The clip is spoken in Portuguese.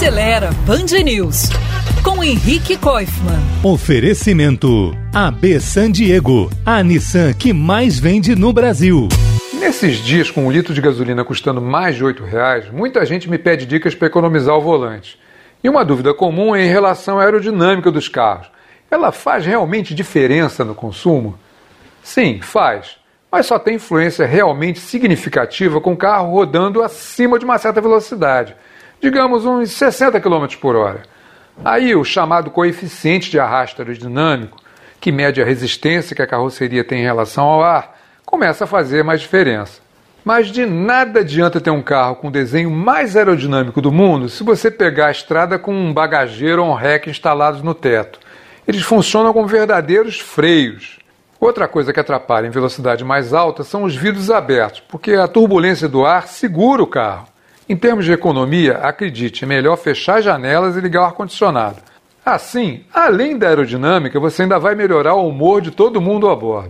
Acelera Band News com Henrique Koifman. Oferecimento AB San Diego, a Nissan que mais vende no Brasil. Nesses dias, com um litro de gasolina custando mais de R$ reais, muita gente me pede dicas para economizar o volante. E uma dúvida comum é em relação à aerodinâmica dos carros. Ela faz realmente diferença no consumo? Sim, faz, mas só tem influência realmente significativa com o carro rodando acima de uma certa velocidade, digamos uns 60 km por hora. Aí o chamado coeficiente de arrasto aerodinâmico, que mede a resistência que a carroceria tem em relação ao ar, começa a fazer mais diferença. Mas de nada adianta ter um carro com o desenho mais aerodinâmico do mundo se você pegar a estrada com um bagageiro ou um rec instalados no teto. Eles funcionam como verdadeiros freios. Outra coisa que atrapalha em velocidade mais alta são os vidros abertos, porque a turbulência do ar segura o carro. Em termos de economia, acredite, é melhor fechar as janelas e ligar o ar-condicionado. Assim, além da aerodinâmica, você ainda vai melhorar o humor de todo mundo a bordo.